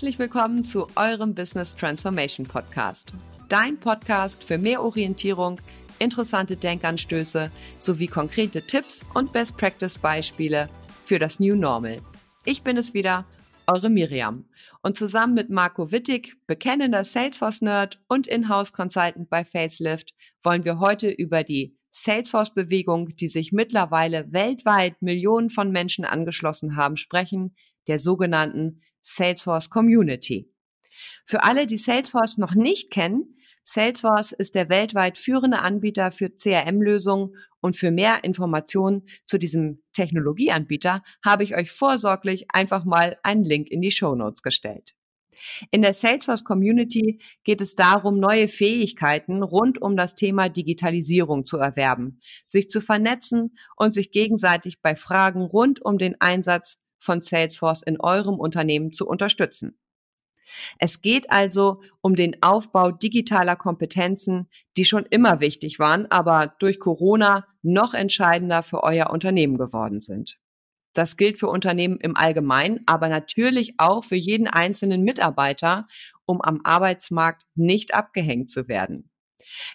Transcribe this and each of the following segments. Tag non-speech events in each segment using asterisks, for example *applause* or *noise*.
Herzlich willkommen zu eurem Business Transformation Podcast. Dein Podcast für mehr Orientierung, interessante Denkanstöße sowie konkrete Tipps und Best Practice Beispiele für das New Normal. Ich bin es wieder, eure Miriam. Und zusammen mit Marco Wittig, bekennender Salesforce-Nerd und Inhouse-Consultant bei Facelift, wollen wir heute über die Salesforce-Bewegung, die sich mittlerweile weltweit Millionen von Menschen angeschlossen haben, sprechen, der sogenannten Salesforce Community. Für alle, die Salesforce noch nicht kennen, Salesforce ist der weltweit führende Anbieter für CRM-Lösungen und für mehr Informationen zu diesem Technologieanbieter habe ich euch vorsorglich einfach mal einen Link in die Show Notes gestellt. In der Salesforce Community geht es darum, neue Fähigkeiten rund um das Thema Digitalisierung zu erwerben, sich zu vernetzen und sich gegenseitig bei Fragen rund um den Einsatz von Salesforce in eurem Unternehmen zu unterstützen. Es geht also um den Aufbau digitaler Kompetenzen, die schon immer wichtig waren, aber durch Corona noch entscheidender für euer Unternehmen geworden sind. Das gilt für Unternehmen im Allgemeinen, aber natürlich auch für jeden einzelnen Mitarbeiter, um am Arbeitsmarkt nicht abgehängt zu werden.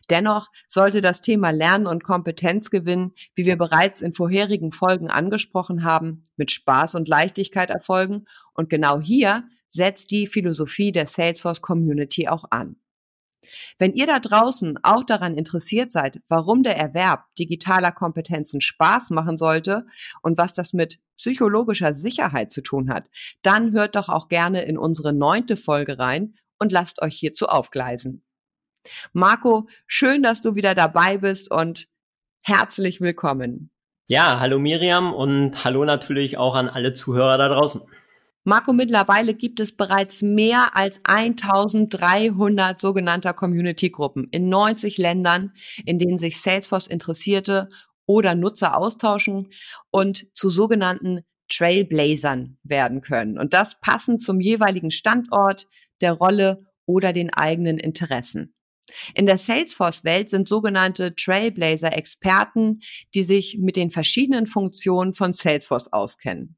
Dennoch sollte das Thema Lernen und Kompetenzgewinn, wie wir bereits in vorherigen Folgen angesprochen haben, mit Spaß und Leichtigkeit erfolgen. Und genau hier setzt die Philosophie der Salesforce Community auch an. Wenn ihr da draußen auch daran interessiert seid, warum der Erwerb digitaler Kompetenzen Spaß machen sollte und was das mit psychologischer Sicherheit zu tun hat, dann hört doch auch gerne in unsere neunte Folge rein und lasst euch hierzu aufgleisen. Marco, schön, dass du wieder dabei bist und herzlich willkommen. Ja, hallo Miriam und hallo natürlich auch an alle Zuhörer da draußen. Marco, mittlerweile gibt es bereits mehr als 1300 sogenannter Community-Gruppen in 90 Ländern, in denen sich Salesforce Interessierte oder Nutzer austauschen und zu sogenannten Trailblazern werden können. Und das passend zum jeweiligen Standort, der Rolle oder den eigenen Interessen. In der Salesforce-Welt sind sogenannte Trailblazer Experten, die sich mit den verschiedenen Funktionen von Salesforce auskennen.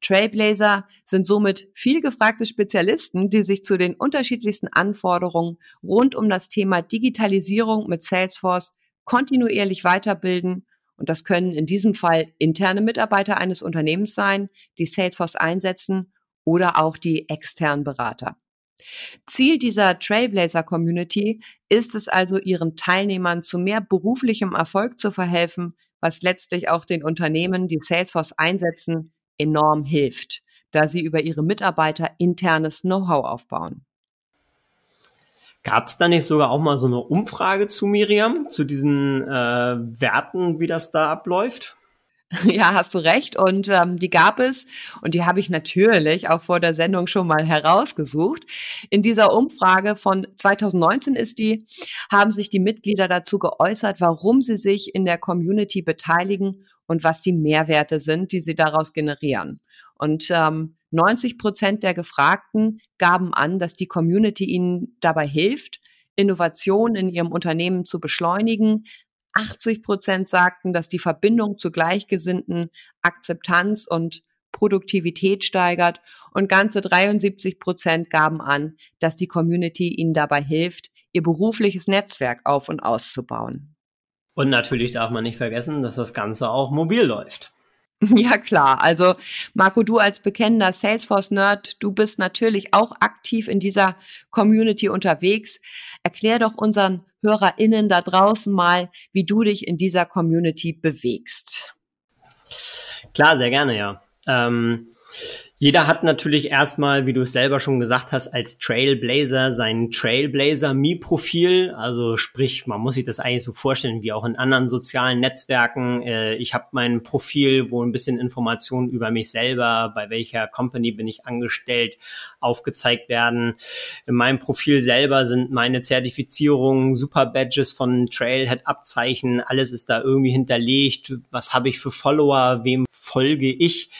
Trailblazer sind somit viel gefragte Spezialisten, die sich zu den unterschiedlichsten Anforderungen rund um das Thema Digitalisierung mit Salesforce kontinuierlich weiterbilden. Und das können in diesem Fall interne Mitarbeiter eines Unternehmens sein, die Salesforce einsetzen oder auch die externen Berater. Ziel dieser Trailblazer Community ist es also, ihren Teilnehmern zu mehr beruflichem Erfolg zu verhelfen, was letztlich auch den Unternehmen, die Salesforce einsetzen, enorm hilft, da sie über ihre Mitarbeiter internes Know-how aufbauen. Gab es da nicht sogar auch mal so eine Umfrage zu Miriam, zu diesen äh, Werten, wie das da abläuft? *laughs* Ja, hast du recht. Und ähm, die gab es und die habe ich natürlich auch vor der Sendung schon mal herausgesucht. In dieser Umfrage von 2019 ist die, haben sich die Mitglieder dazu geäußert, warum sie sich in der Community beteiligen und was die Mehrwerte sind, die sie daraus generieren. Und ähm, 90 Prozent der Gefragten gaben an, dass die Community ihnen dabei hilft, Innovationen in ihrem Unternehmen zu beschleunigen, 80 Prozent sagten, dass die Verbindung zu Gleichgesinnten Akzeptanz und Produktivität steigert und ganze 73 Prozent gaben an, dass die Community ihnen dabei hilft, ihr berufliches Netzwerk auf und auszubauen. Und natürlich darf man nicht vergessen, dass das Ganze auch mobil läuft. *laughs* Ja, klar. Also, Marco, du als bekennender Salesforce-Nerd, du bist natürlich auch aktiv in dieser Community unterwegs. Erklär doch unseren HörerInnen da draußen mal, wie du dich in dieser Community bewegst. Klar, sehr gerne, ja. Ähm, jeder hat natürlich erstmal, wie du es selber schon gesagt hast, als Trailblazer sein Trailblazer-Me-Profil. Also sprich, man muss sich das eigentlich so vorstellen wie auch in anderen sozialen Netzwerken. Äh, ich habe mein Profil, wo ein bisschen Informationen über mich selber, bei welcher Company bin ich angestellt, aufgezeigt werden. In meinem Profil selber sind meine Zertifizierungen, Super Badges von Trailhead-Abzeichen, alles ist da irgendwie hinterlegt. Was habe ich für Follower? Wem folge ich?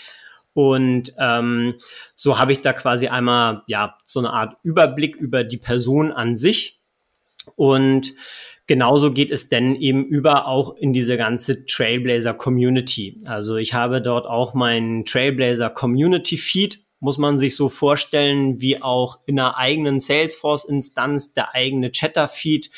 Und ähm, so habe ich da quasi einmal ja so eine Art Überblick über die Person an sich. Und genauso geht es denn eben über auch in diese ganze Trailblazer Community. Also ich habe dort auch meinen Trailblazer Community Feed muss man sich so vorstellen, wie auch in einer eigenen Salesforce-Instanz der eigene Chatter-Feed,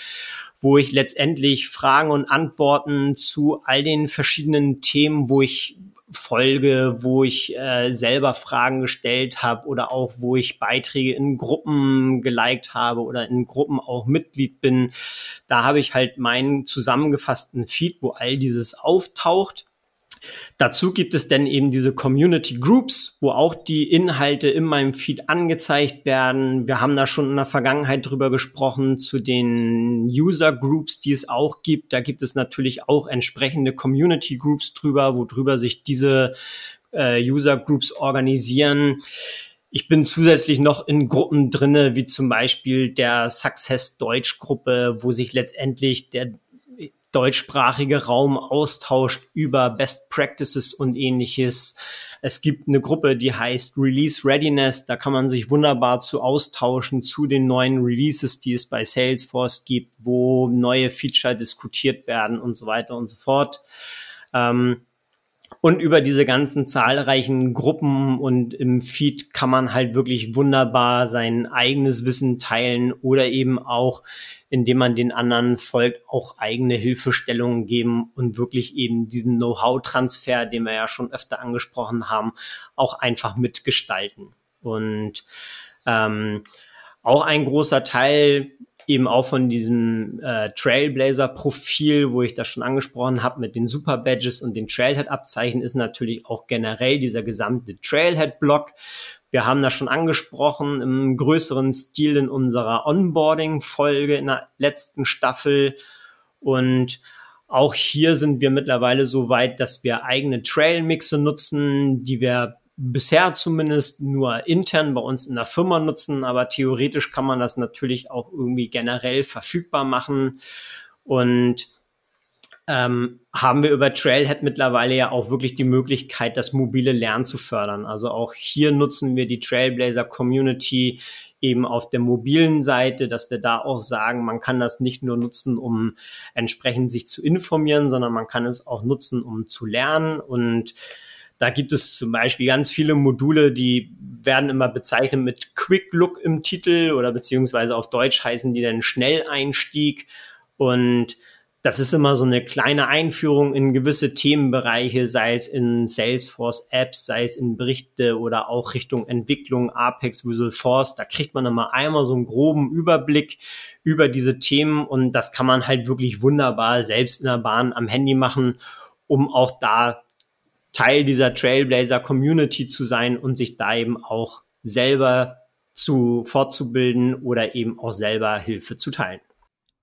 wo ich letztendlich Fragen und Antworten zu all den verschiedenen Themen, wo ich Folge, wo ich äh, selber Fragen gestellt habe oder auch wo ich Beiträge in Gruppen geliked habe oder in Gruppen auch Mitglied bin. Da habe ich halt meinen zusammengefassten Feed, wo all dieses auftaucht. Dazu gibt es dann eben diese Community Groups, wo auch die Inhalte in meinem Feed angezeigt werden. Wir haben da schon in der Vergangenheit drüber gesprochen zu den User Groups, die es auch gibt. Da gibt es natürlich auch entsprechende Community Groups drüber, wo drüber sich diese äh, User Groups organisieren. Ich bin zusätzlich noch in Gruppen drinne, wie zum Beispiel der Success Deutsch Gruppe, wo sich letztendlich der deutschsprachige Raum austauscht über Best Practices und ähnliches. Es gibt eine Gruppe, die heißt Release Readiness. Da kann man sich wunderbar zu austauschen zu den neuen Releases, die es bei Salesforce gibt, wo neue Feature diskutiert werden und so weiter und so fort. Ähm, und über diese ganzen zahlreichen Gruppen und im Feed kann man halt wirklich wunderbar sein eigenes Wissen teilen oder eben auch, indem man den anderen folgt, auch eigene Hilfestellungen geben und wirklich eben diesen Know-how-Transfer, den wir ja schon öfter angesprochen haben, auch einfach mitgestalten. Und ähm, auch ein großer Teil eben auch von diesem äh, Trailblazer-Profil, wo ich das schon angesprochen habe, mit den Super Badges und den Trailhead-Abzeichen, ist natürlich auch generell dieser gesamte Trailhead-Block. Wir haben das schon angesprochen im größeren Stil in unserer Onboarding-Folge in der letzten Staffel. Und auch hier sind wir mittlerweile so weit, dass wir eigene Trail-Mixe nutzen, die wir bisher zumindest nur intern bei uns in der Firma nutzen, aber theoretisch kann man das natürlich auch irgendwie generell verfügbar machen. Und ähm, haben wir über Trailhead mittlerweile ja auch wirklich die Möglichkeit, das mobile Lernen zu fördern. Also auch hier nutzen wir die Trailblazer Community eben auf der mobilen Seite, dass wir da auch sagen, man kann das nicht nur nutzen, um entsprechend sich zu informieren, sondern man kann es auch nutzen, um zu lernen und da gibt es zum Beispiel ganz viele Module, die werden immer bezeichnet mit Quick Look im Titel oder beziehungsweise auf Deutsch heißen die dann Schnelleinstieg. Und das ist immer so eine kleine Einführung in gewisse Themenbereiche, sei es in Salesforce Apps, sei es in Berichte oder auch Richtung Entwicklung, Apex, Visual Force. Da kriegt man immer einmal so einen groben Überblick über diese Themen und das kann man halt wirklich wunderbar selbst in der Bahn am Handy machen, um auch da Teil dieser Trailblazer Community zu sein und sich da eben auch selber zu fortzubilden oder eben auch selber Hilfe zu teilen.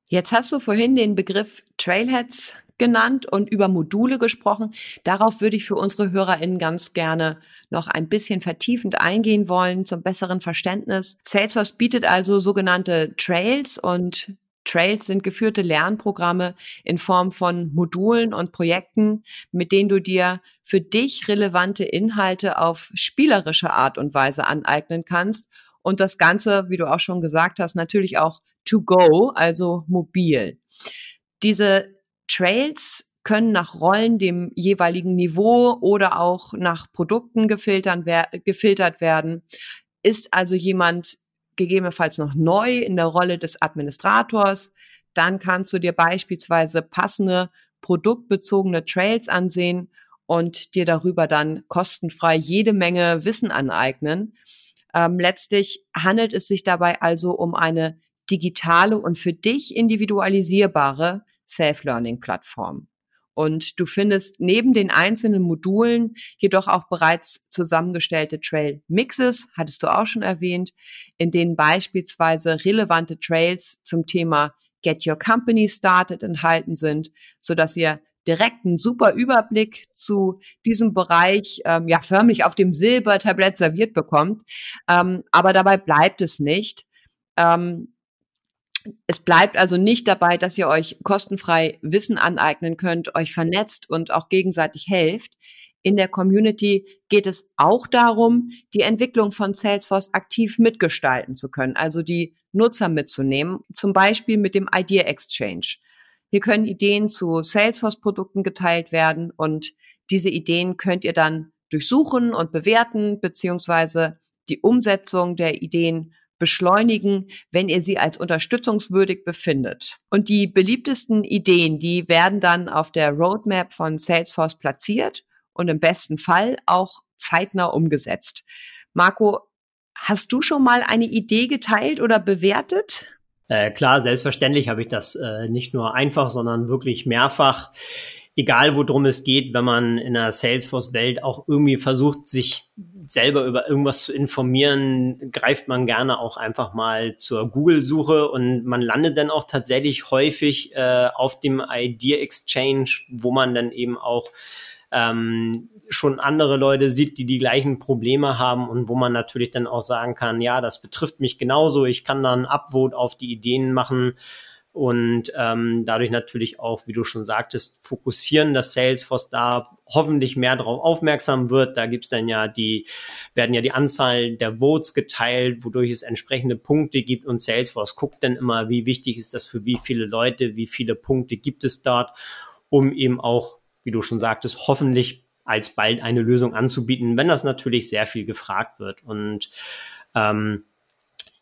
Jetzt hast du vorhin den Begriff Trailheads genannt und über Module gesprochen. Darauf würde ich für unsere HörerInnen ganz gerne noch ein bisschen vertiefend eingehen wollen zum besseren Verständnis. Salesforce bietet also sogenannte Trails und Trails sind geführte Lernprogramme in Form von Modulen und Projekten, mit denen du dir für dich relevante Inhalte auf spielerische Art und Weise aneignen kannst und das Ganze, wie du auch schon gesagt hast, natürlich auch to go, also mobil. Diese Trails können nach Rollen dem jeweiligen Niveau oder auch nach Produkten gefiltert werden. Ist also jemand gegebenenfalls noch neu in der Rolle des Administrators, dann kannst du dir beispielsweise passende produktbezogene Trails ansehen und dir darüber dann kostenfrei jede Menge Wissen aneignen. Ähm, letztlich handelt es sich dabei also um eine digitale und für dich individualisierbare Self-Learning-Plattform. Und du findest neben den einzelnen Modulen jedoch auch bereits zusammengestellte Trail Mixes, hattest du auch schon erwähnt, in denen beispielsweise relevante Trails zum Thema Get Your Company Started enthalten sind, so dass ihr direkt einen super Überblick zu diesem Bereich ähm, ja förmlich auf dem Silbertablett serviert bekommt. Ähm, aber dabei bleibt es nicht. Ähm, es bleibt also nicht dabei, dass ihr euch kostenfrei Wissen aneignen könnt, euch vernetzt und auch gegenseitig helft. In der Community geht es auch darum, die Entwicklung von Salesforce aktiv mitgestalten zu können, also die Nutzer mitzunehmen, zum Beispiel mit dem Idea Exchange. Hier können Ideen zu Salesforce-Produkten geteilt werden und diese Ideen könnt ihr dann durchsuchen und bewerten, beziehungsweise die Umsetzung der Ideen beschleunigen, wenn ihr sie als unterstützungswürdig befindet. Und die beliebtesten Ideen, die werden dann auf der Roadmap von Salesforce platziert und im besten Fall auch zeitnah umgesetzt. Marco, hast du schon mal eine Idee geteilt oder bewertet? Äh, klar, selbstverständlich habe ich das äh, nicht nur einfach, sondern wirklich mehrfach. Egal, worum es geht, wenn man in der Salesforce-Welt auch irgendwie versucht, sich selber über irgendwas zu informieren, greift man gerne auch einfach mal zur Google-Suche und man landet dann auch tatsächlich häufig äh, auf dem Idea Exchange, wo man dann eben auch ähm, schon andere Leute sieht, die die gleichen Probleme haben und wo man natürlich dann auch sagen kann, ja, das betrifft mich genauso, ich kann dann Upvote auf die Ideen machen und ähm, dadurch natürlich auch, wie du schon sagtest, fokussieren, dass Salesforce da hoffentlich mehr darauf aufmerksam wird. Da gibt's dann ja die, werden ja die Anzahl der Votes geteilt, wodurch es entsprechende Punkte gibt und Salesforce guckt dann immer, wie wichtig ist das für wie viele Leute, wie viele Punkte gibt es dort, um eben auch, wie du schon sagtest, hoffentlich alsbald eine Lösung anzubieten, wenn das natürlich sehr viel gefragt wird. Und ähm,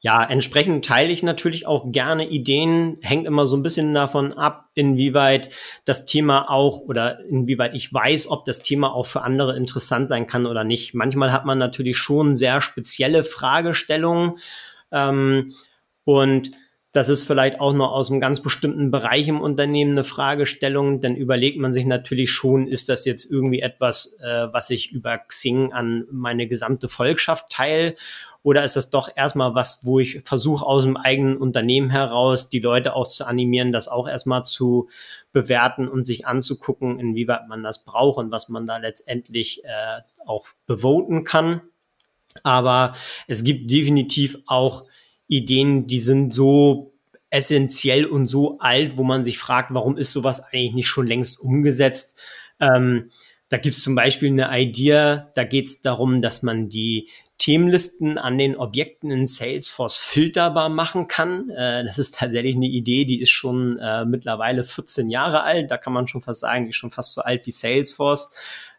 ja, entsprechend teile ich natürlich auch gerne Ideen, hängt immer so ein bisschen davon ab, inwieweit das Thema auch oder inwieweit ich weiß, ob das Thema auch für andere interessant sein kann oder nicht. Manchmal hat man natürlich schon sehr spezielle Fragestellungen ähm, und das ist vielleicht auch noch aus einem ganz bestimmten Bereich im Unternehmen eine Fragestellung. Dann überlegt man sich natürlich schon, ist das jetzt irgendwie etwas, äh, was ich über Xing an meine gesamte Volkschaft teile? Oder ist das doch erstmal was, wo ich versuche, aus dem eigenen Unternehmen heraus die Leute auch zu animieren, das auch erstmal zu bewerten und sich anzugucken, inwieweit man das braucht und was man da letztendlich äh, auch bevoten kann. Aber es gibt definitiv auch Ideen, die sind so essentiell und so alt, wo man sich fragt, warum ist sowas eigentlich nicht schon längst umgesetzt? Ähm, da gibt es zum Beispiel eine Idee, da geht es darum, dass man die Themenlisten an den Objekten in Salesforce filterbar machen kann. Äh, das ist tatsächlich eine Idee, die ist schon äh, mittlerweile 14 Jahre alt. Da kann man schon fast sagen, die ist schon fast so alt wie Salesforce.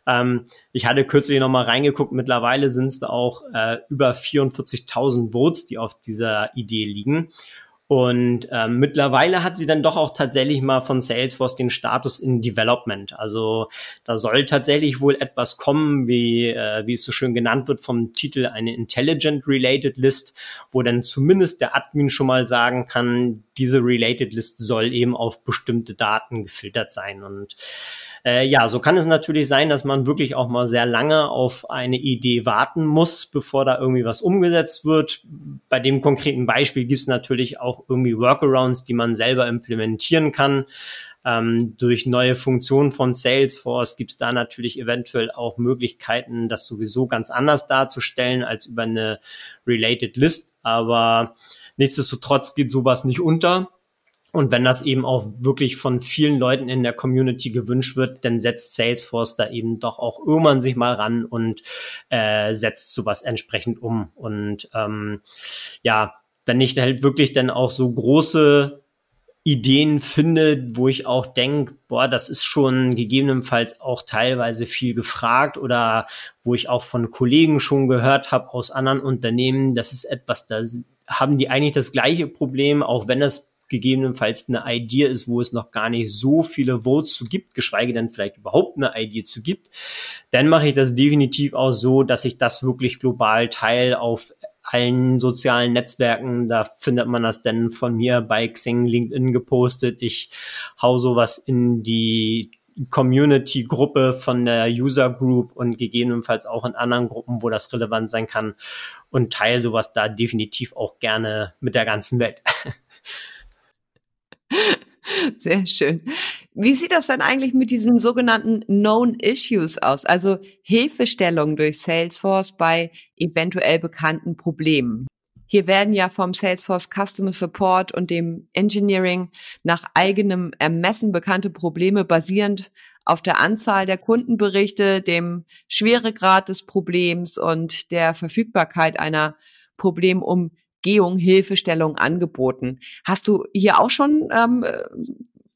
Ähm, ich hatte kürzlich noch mal reingeguckt, mittlerweile sind es da auch äh, über 44.000 Votes, die auf dieser Idee liegen. Und ähm, mittlerweile hat sie dann doch auch tatsächlich mal von Salesforce den Status in Development. Also da soll tatsächlich wohl etwas kommen, wie, äh, wie es so schön genannt wird vom Titel, eine Intelligent Related List, wo dann zumindest der Admin schon mal sagen kann, diese Related List soll eben auf bestimmte Daten gefiltert sein. Und äh, ja, so kann es natürlich sein, dass man wirklich auch mal sehr lange auf eine Idee warten muss, bevor da irgendwie was umgesetzt wird. Bei dem konkreten Beispiel gibt es natürlich auch irgendwie Workarounds, die man selber implementieren kann. Ähm, durch neue Funktionen von Salesforce gibt es da natürlich eventuell auch Möglichkeiten, das sowieso ganz anders darzustellen als über eine Related List. Aber Nichtsdestotrotz geht sowas nicht unter. Und wenn das eben auch wirklich von vielen Leuten in der Community gewünscht wird, dann setzt Salesforce da eben doch auch irgendwann sich mal ran und äh, setzt sowas entsprechend um. Und ähm, ja, wenn ich halt wirklich dann auch so große Ideen finde, wo ich auch denke, boah, das ist schon gegebenenfalls auch teilweise viel gefragt oder wo ich auch von Kollegen schon gehört habe aus anderen Unternehmen, das ist etwas, da haben die eigentlich das gleiche Problem, auch wenn es gegebenenfalls eine Idee ist, wo es noch gar nicht so viele Votes zu gibt, geschweige denn vielleicht überhaupt eine Idee zu gibt, dann mache ich das definitiv auch so, dass ich das wirklich global teile auf allen sozialen Netzwerken. Da findet man das dann von mir bei Xing, LinkedIn gepostet. Ich hau sowas in die Community-Gruppe von der User Group und gegebenenfalls auch in anderen Gruppen, wo das relevant sein kann und teile sowas da definitiv auch gerne mit der ganzen Welt. *laughs* *laughs* Sehr schön. Wie sieht das dann eigentlich mit diesen sogenannten Known Issues aus, also Hilfestellung durch Salesforce bei eventuell bekannten Problemen? Hier werden ja vom Salesforce Customer Support und dem Engineering nach eigenem Ermessen bekannte Probleme basierend auf der Anzahl der Kundenberichte, dem Schweregrad des Problems und der Verfügbarkeit einer Problemumgehung, Hilfestellung angeboten. Hast du hier auch schon ähm,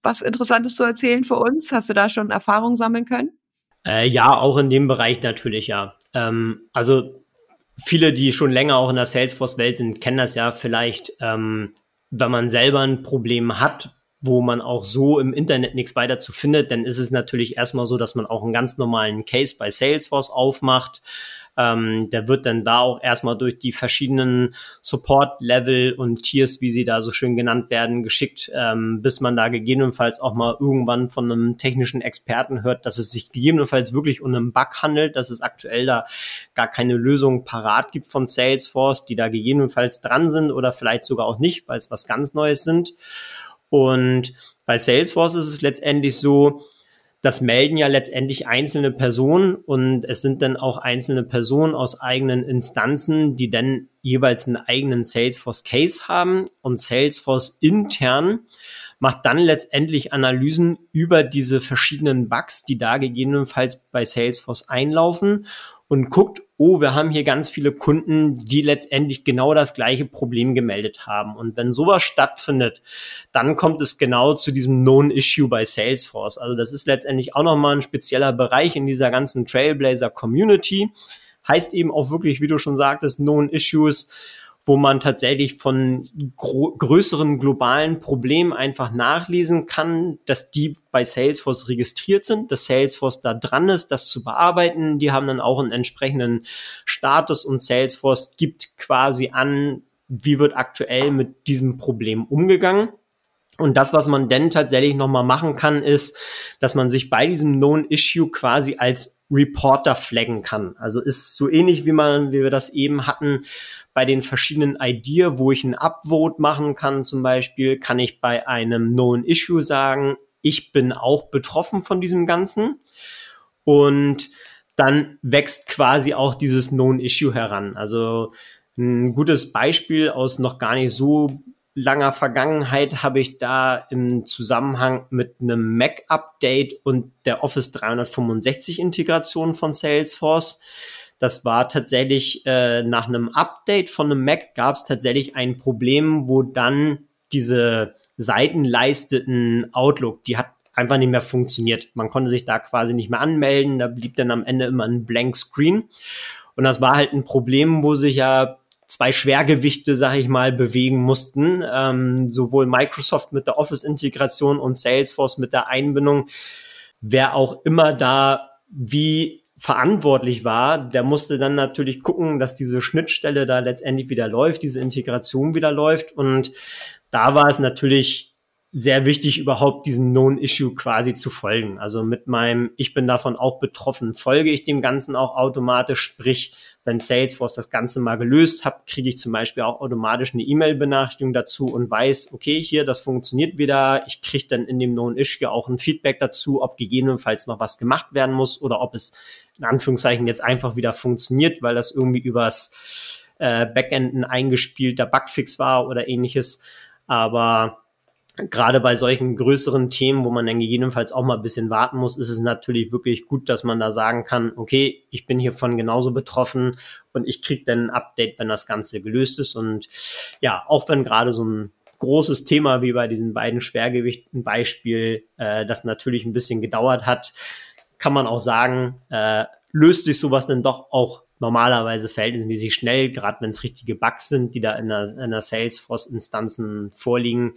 was Interessantes zu erzählen für uns? Hast du da schon Erfahrung sammeln können? Äh, ja, auch in dem Bereich natürlich, ja. Ähm, also viele, die schon länger auch in der Salesforce-Welt sind, kennen das ja vielleicht, ähm, wenn man selber ein Problem hat, wo man auch so im Internet nichts weiter zu findet, dann ist es natürlich erstmal so, dass man auch einen ganz normalen Case bei Salesforce aufmacht. Ähm, der wird dann da auch erstmal durch die verschiedenen Support-Level und Tiers, wie sie da so schön genannt werden, geschickt, ähm, bis man da gegebenenfalls auch mal irgendwann von einem technischen Experten hört, dass es sich gegebenenfalls wirklich um einen Bug handelt, dass es aktuell da gar keine Lösung parat gibt von Salesforce, die da gegebenenfalls dran sind oder vielleicht sogar auch nicht, weil es was ganz Neues sind. Und bei Salesforce ist es letztendlich so, das melden ja letztendlich einzelne Personen und es sind dann auch einzelne Personen aus eigenen Instanzen, die dann jeweils einen eigenen Salesforce Case haben und Salesforce intern macht dann letztendlich Analysen über diese verschiedenen Bugs, die da gegebenenfalls bei Salesforce einlaufen und guckt, oh, wir haben hier ganz viele Kunden, die letztendlich genau das gleiche Problem gemeldet haben. Und wenn sowas stattfindet, dann kommt es genau zu diesem Known Issue bei Salesforce. Also das ist letztendlich auch nochmal ein spezieller Bereich in dieser ganzen Trailblazer Community. Heißt eben auch wirklich, wie du schon sagtest, Known Issues wo man tatsächlich von größeren globalen Problemen einfach nachlesen kann, dass die bei Salesforce registriert sind, dass Salesforce da dran ist, das zu bearbeiten. Die haben dann auch einen entsprechenden Status und Salesforce gibt quasi an, wie wird aktuell mit diesem Problem umgegangen. Und das, was man denn tatsächlich nochmal machen kann, ist, dass man sich bei diesem Known Issue quasi als Reporter flaggen kann. Also ist so ähnlich wie man, wie wir das eben hatten, bei den verschiedenen Idea, wo ich ein Upvote machen kann zum Beispiel, kann ich bei einem Known Issue sagen, ich bin auch betroffen von diesem Ganzen. Und dann wächst quasi auch dieses Known Issue heran. Also ein gutes Beispiel aus noch gar nicht so langer Vergangenheit habe ich da im Zusammenhang mit einem Mac-Update und der Office 365 Integration von Salesforce. Das war tatsächlich äh, nach einem Update von einem Mac gab es tatsächlich ein Problem, wo dann diese Seitenleisteten Outlook, die hat einfach nicht mehr funktioniert. Man konnte sich da quasi nicht mehr anmelden, da blieb dann am Ende immer ein Blank Screen. Und das war halt ein Problem, wo sich ja zwei Schwergewichte, sag ich mal, bewegen mussten. Ähm, sowohl Microsoft mit der Office-Integration und Salesforce mit der Einbindung. Wer auch immer da wie verantwortlich war, der musste dann natürlich gucken, dass diese Schnittstelle da letztendlich wieder läuft, diese Integration wieder läuft. Und da war es natürlich sehr wichtig, überhaupt diesem Known Issue quasi zu folgen. Also mit meinem, ich bin davon auch betroffen, folge ich dem Ganzen auch automatisch. Sprich, wenn Salesforce das Ganze mal gelöst hat, kriege ich zum Beispiel auch automatisch eine E-Mail-Benachrichtigung dazu und weiß, okay, hier, das funktioniert wieder. Ich kriege dann in dem Known Issue auch ein Feedback dazu, ob gegebenenfalls noch was gemacht werden muss oder ob es in Anführungszeichen jetzt einfach wieder funktioniert, weil das irgendwie übers äh, Backend ein eingespielter Bugfix war oder ähnliches. Aber gerade bei solchen größeren Themen, wo man dann gegebenenfalls auch mal ein bisschen warten muss, ist es natürlich wirklich gut, dass man da sagen kann, okay, ich bin hiervon genauso betroffen und ich kriege dann ein Update, wenn das Ganze gelöst ist. Und ja, auch wenn gerade so ein großes Thema wie bei diesen beiden Schwergewichten Beispiel, äh, das natürlich ein bisschen gedauert hat, kann man auch sagen, äh, löst sich sowas dann doch auch normalerweise verhältnismäßig schnell, gerade wenn es richtige Bugs sind, die da in der, in der Salesforce-Instanzen vorliegen.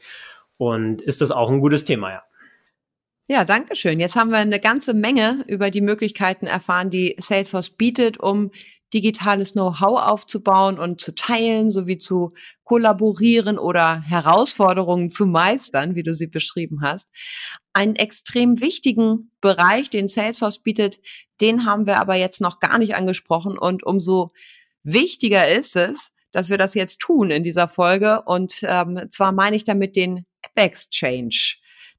Und ist das auch ein gutes Thema, ja. Ja, danke schön. Jetzt haben wir eine ganze Menge über die Möglichkeiten erfahren, die Salesforce bietet, um digitales Know-how aufzubauen und zu teilen, sowie zu kollaborieren oder Herausforderungen zu meistern, wie du sie beschrieben hast. Einen extrem wichtigen Bereich, den Salesforce bietet, den haben wir aber jetzt noch gar nicht angesprochen und umso wichtiger ist es, dass wir das jetzt tun in dieser Folge. Und ähm, zwar meine ich damit den App Exchange.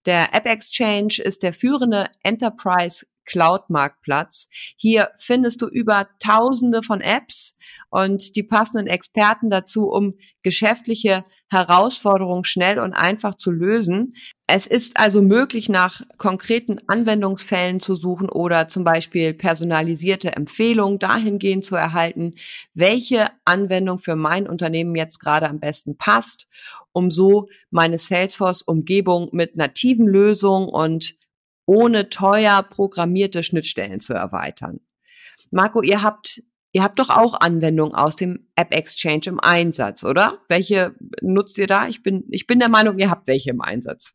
Der App Exchange ist der führende Enterprise Cloud-Marktplatz. Hier findest du über Tausende von Apps und die passenden Experten dazu, um geschäftliche Herausforderungen schnell und einfach zu lösen. Es ist also möglich, nach konkreten Anwendungsfällen zu suchen oder zum Beispiel personalisierte Empfehlungen dahingehend zu erhalten, welche Anwendung für mein Unternehmen jetzt gerade am besten passt, um so meine Salesforce-Umgebung mit nativen Lösungen und ohne teuer programmierte Schnittstellen zu erweitern. Marco, ihr habt Ihr habt doch auch Anwendungen aus dem App Exchange im Einsatz, oder? Welche nutzt ihr da? Ich bin, ich bin der Meinung, ihr habt welche im Einsatz.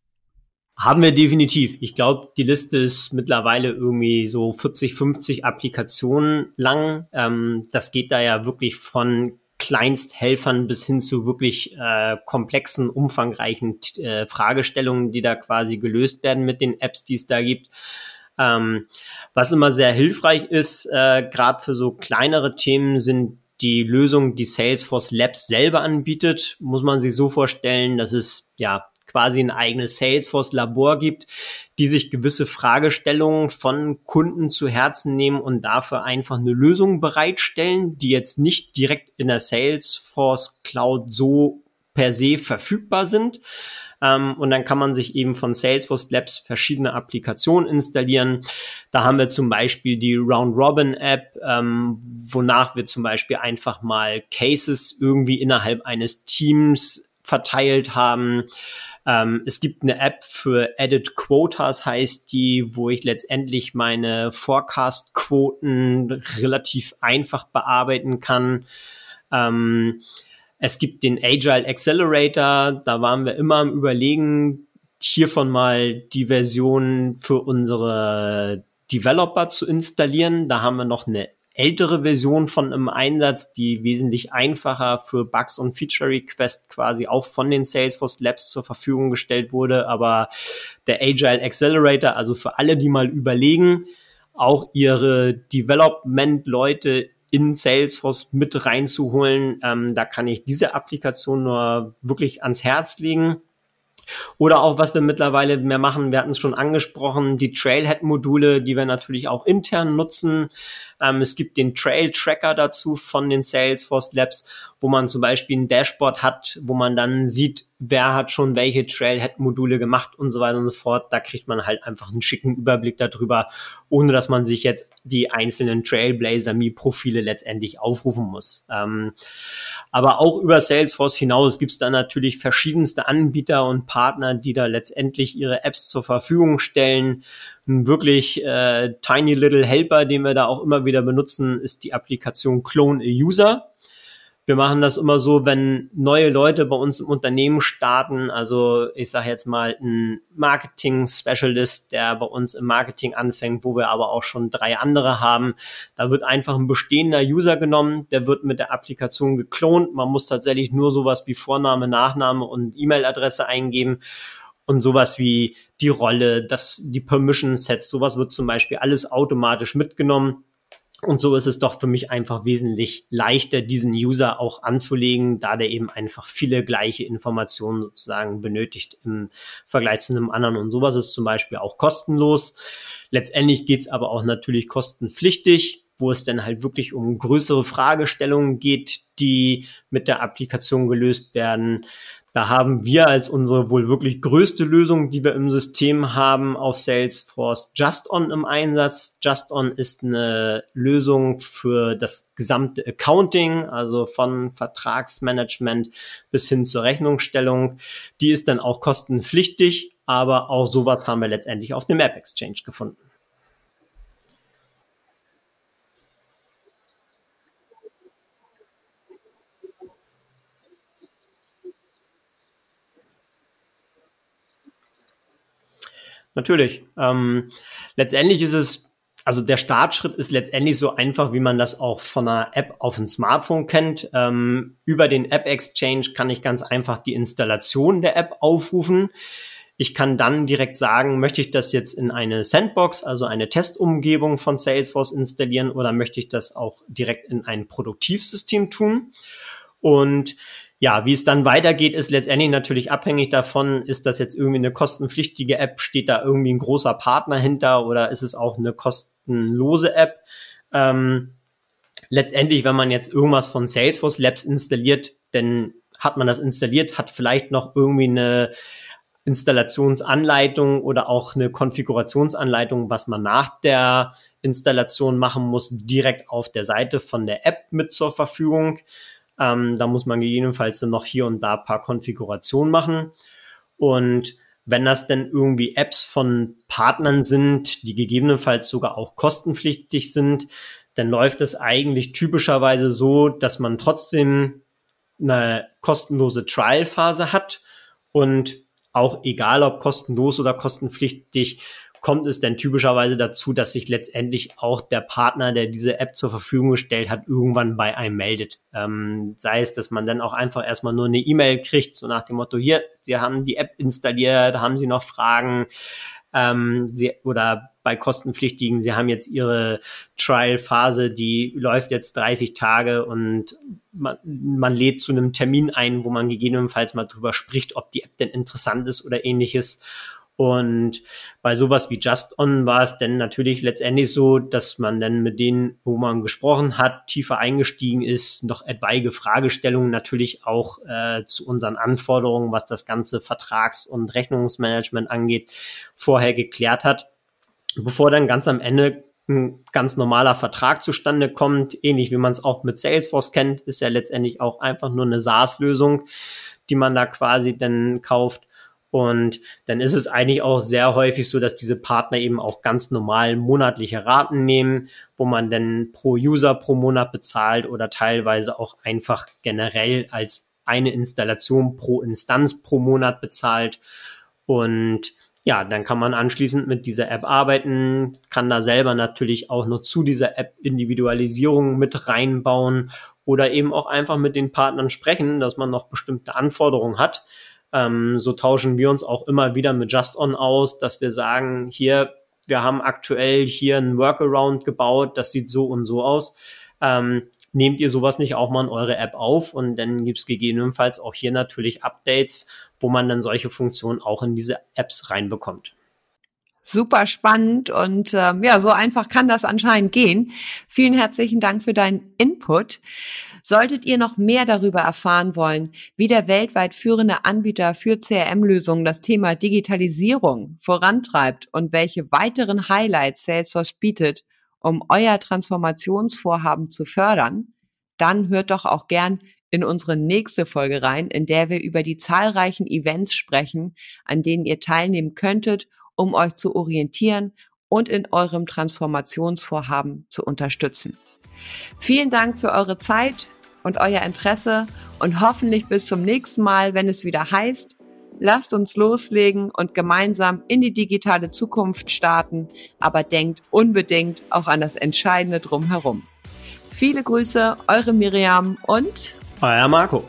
Haben wir definitiv. Ich glaube, die Liste ist mittlerweile irgendwie so 40, 50 Applikationen lang. Ähm, das geht da ja wirklich von Kleinsthelfern bis hin zu wirklich äh, komplexen, umfangreichen äh, Fragestellungen, die da quasi gelöst werden mit den Apps, die es da gibt. Ähm, was immer sehr hilfreich ist, äh, gerade für so kleinere Themen, sind die Lösungen, die Salesforce Labs selber anbietet. Muss man sich so vorstellen, dass es ja quasi ein eigenes Salesforce-Labor gibt, die sich gewisse Fragestellungen von Kunden zu Herzen nehmen und dafür einfach eine Lösung bereitstellen, die jetzt nicht direkt in der Salesforce Cloud so per se verfügbar sind, ähm, und dann kann man sich eben von Salesforce Labs verschiedene Applikationen installieren. Da haben wir zum Beispiel die Round Robin App, ähm, wonach wir zum Beispiel einfach mal Cases irgendwie innerhalb eines Teams verteilt haben. Ähm, es gibt eine App für Edit Quotas, heißt die, wo ich letztendlich meine Forecast-Quoten relativ einfach bearbeiten kann. Ähm, es gibt den Agile Accelerator, da waren wir immer am Überlegen, hiervon mal die Version für unsere Developer zu installieren. Da haben wir noch eine ältere Version von im Einsatz, die wesentlich einfacher für Bugs und Feature Request quasi auch von den Salesforce Labs zur Verfügung gestellt wurde. Aber der Agile Accelerator, also für alle, die mal überlegen, auch ihre Development-Leute in Salesforce mit reinzuholen. Ähm, da kann ich diese Applikation nur wirklich ans Herz legen. Oder auch, was wir mittlerweile mehr machen, wir hatten es schon angesprochen, die Trailhead-Module, die wir natürlich auch intern nutzen. Ähm, es gibt den Trail-Tracker dazu von den Salesforce Labs, wo man zum Beispiel ein Dashboard hat, wo man dann sieht, wer hat schon welche Trailhead-Module gemacht und so weiter und so fort. Da kriegt man halt einfach einen schicken Überblick darüber, ohne dass man sich jetzt die einzelnen Trailblazer-Me-Profile letztendlich aufrufen muss. Ähm, aber auch über Salesforce hinaus gibt es da natürlich verschiedenste Anbieter und Partner, die da letztendlich ihre Apps zur Verfügung stellen. Wirklich äh, tiny little Helper, den wir da auch immer wieder benutzen, ist die Applikation Clone a User. Wir machen das immer so, wenn neue Leute bei uns im Unternehmen starten, also ich sage jetzt mal ein Marketing-Specialist, der bei uns im Marketing anfängt, wo wir aber auch schon drei andere haben, da wird einfach ein bestehender User genommen, der wird mit der Applikation geklont. Man muss tatsächlich nur sowas wie Vorname, Nachname und E-Mail-Adresse eingeben und sowas wie die Rolle, das, die Permission Sets, sowas wird zum Beispiel alles automatisch mitgenommen und so ist es doch für mich einfach wesentlich leichter, diesen User auch anzulegen, da der eben einfach viele gleiche Informationen sozusagen benötigt im Vergleich zu einem anderen. Und sowas ist zum Beispiel auch kostenlos. Letztendlich geht's aber auch natürlich kostenpflichtig, wo es dann halt wirklich um größere Fragestellungen geht, die mit der Applikation gelöst werden. Da haben wir als unsere wohl wirklich größte Lösung, die wir im System haben, auf Salesforce JustOn im Einsatz. JustOn ist eine Lösung für das gesamte Accounting, also von Vertragsmanagement bis hin zur Rechnungsstellung. Die ist dann auch kostenpflichtig, aber auch sowas haben wir letztendlich auf dem App Exchange gefunden. Natürlich. Ähm, letztendlich ist es, also der Startschritt ist letztendlich so einfach, wie man das auch von einer App auf dem Smartphone kennt. Ähm, über den App Exchange kann ich ganz einfach die Installation der App aufrufen. Ich kann dann direkt sagen, möchte ich das jetzt in eine Sandbox, also eine Testumgebung von Salesforce installieren oder möchte ich das auch direkt in ein Produktivsystem tun? Und ja, wie es dann weitergeht, ist letztendlich natürlich abhängig davon, ist das jetzt irgendwie eine kostenpflichtige App, steht da irgendwie ein großer Partner hinter oder ist es auch eine kostenlose App? Ähm, letztendlich, wenn man jetzt irgendwas von Salesforce Labs installiert, dann hat man das installiert, hat vielleicht noch irgendwie eine Installationsanleitung oder auch eine Konfigurationsanleitung, was man nach der Installation machen muss, direkt auf der Seite von der App mit zur Verfügung. Ähm, da muss man gegebenenfalls dann noch hier und da paar Konfigurationen machen. Und wenn das denn irgendwie Apps von Partnern sind, die gegebenenfalls sogar auch kostenpflichtig sind, dann läuft es eigentlich typischerweise so, dass man trotzdem eine kostenlose Trial-Phase hat und auch egal ob kostenlos oder kostenpflichtig, kommt es denn typischerweise dazu, dass sich letztendlich auch der Partner, der diese App zur Verfügung gestellt hat, irgendwann bei einem meldet. Ähm, sei es, dass man dann auch einfach erstmal nur eine E-Mail kriegt, so nach dem Motto, hier, Sie haben die App installiert, haben Sie noch Fragen? Ähm, Sie, oder bei kostenpflichtigen, Sie haben jetzt Ihre Trial-Phase, die läuft jetzt 30 Tage und man, man lädt zu einem Termin ein, wo man gegebenenfalls mal drüber spricht, ob die App denn interessant ist oder ähnliches. Und bei sowas wie Just On war es dann natürlich letztendlich so, dass man dann mit denen, wo man gesprochen hat, tiefer eingestiegen ist, noch etwaige Fragestellungen natürlich auch äh, zu unseren Anforderungen, was das ganze Vertrags- und Rechnungsmanagement angeht, vorher geklärt hat, bevor dann ganz am Ende ein ganz normaler Vertrag zustande kommt, ähnlich wie man es auch mit Salesforce kennt, ist ja letztendlich auch einfach nur eine SaaS-Lösung, die man da quasi dann kauft. Und dann ist es eigentlich auch sehr häufig so, dass diese Partner eben auch ganz normal monatliche Raten nehmen, wo man dann pro User pro Monat bezahlt oder teilweise auch einfach generell als eine Installation pro Instanz pro Monat bezahlt. Und ja, dann kann man anschließend mit dieser App arbeiten, kann da selber natürlich auch noch zu dieser App Individualisierung mit reinbauen oder eben auch einfach mit den Partnern sprechen, dass man noch bestimmte Anforderungen hat. Ähm, so tauschen wir uns auch immer wieder mit Just On aus, dass wir sagen, hier, wir haben aktuell hier ein Workaround gebaut, das sieht so und so aus. Ähm, nehmt ihr sowas nicht auch mal in eure App auf und dann gibt's gegebenenfalls auch hier natürlich Updates, wo man dann solche Funktionen auch in diese Apps reinbekommt. Super spannend und ähm, ja, so einfach kann das anscheinend gehen. Vielen herzlichen Dank für deinen Input. Solltet ihr noch mehr darüber erfahren wollen, wie der weltweit führende Anbieter für CRM-Lösungen das Thema Digitalisierung vorantreibt und welche weiteren Highlights Salesforce bietet, um euer Transformationsvorhaben zu fördern, dann hört doch auch gern in unsere nächste Folge rein, in der wir über die zahlreichen Events sprechen, an denen ihr teilnehmen könntet, um euch zu orientieren und in eurem Transformationsvorhaben zu unterstützen. Vielen Dank für eure Zeit und euer Interesse und hoffentlich bis zum nächsten Mal, wenn es wieder heißt, lasst uns loslegen und gemeinsam in die digitale Zukunft starten, aber denkt unbedingt auch an das Entscheidende drumherum. Viele Grüße, eure Miriam und euer Marco.